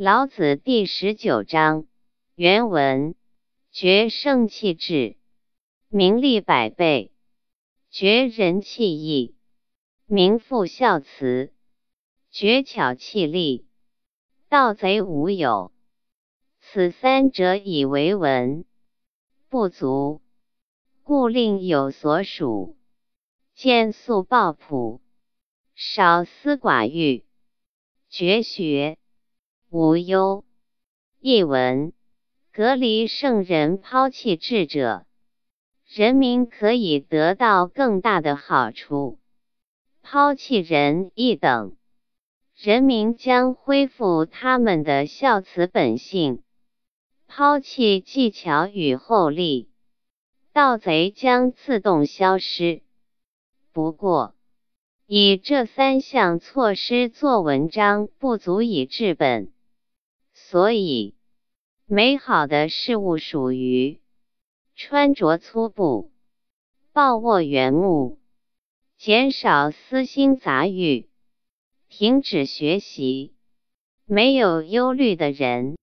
老子第十九章原文：绝圣气质，名利百倍；绝人气义，名副孝慈；绝巧气力，盗贼无有。此三者以为文，不足，故令有所属。见素抱朴，少思寡欲，绝学无忧。译文：隔离圣人，抛弃智者，人民可以得到更大的好处；抛弃仁义等，人民将恢复他们的孝慈本性；抛弃技巧与厚利，盗贼将自动消失。不过，以这三项措施做文章不足以治本，所以美好的事物属于穿着粗布、抱握原木、减少私心杂欲、停止学习、没有忧虑的人。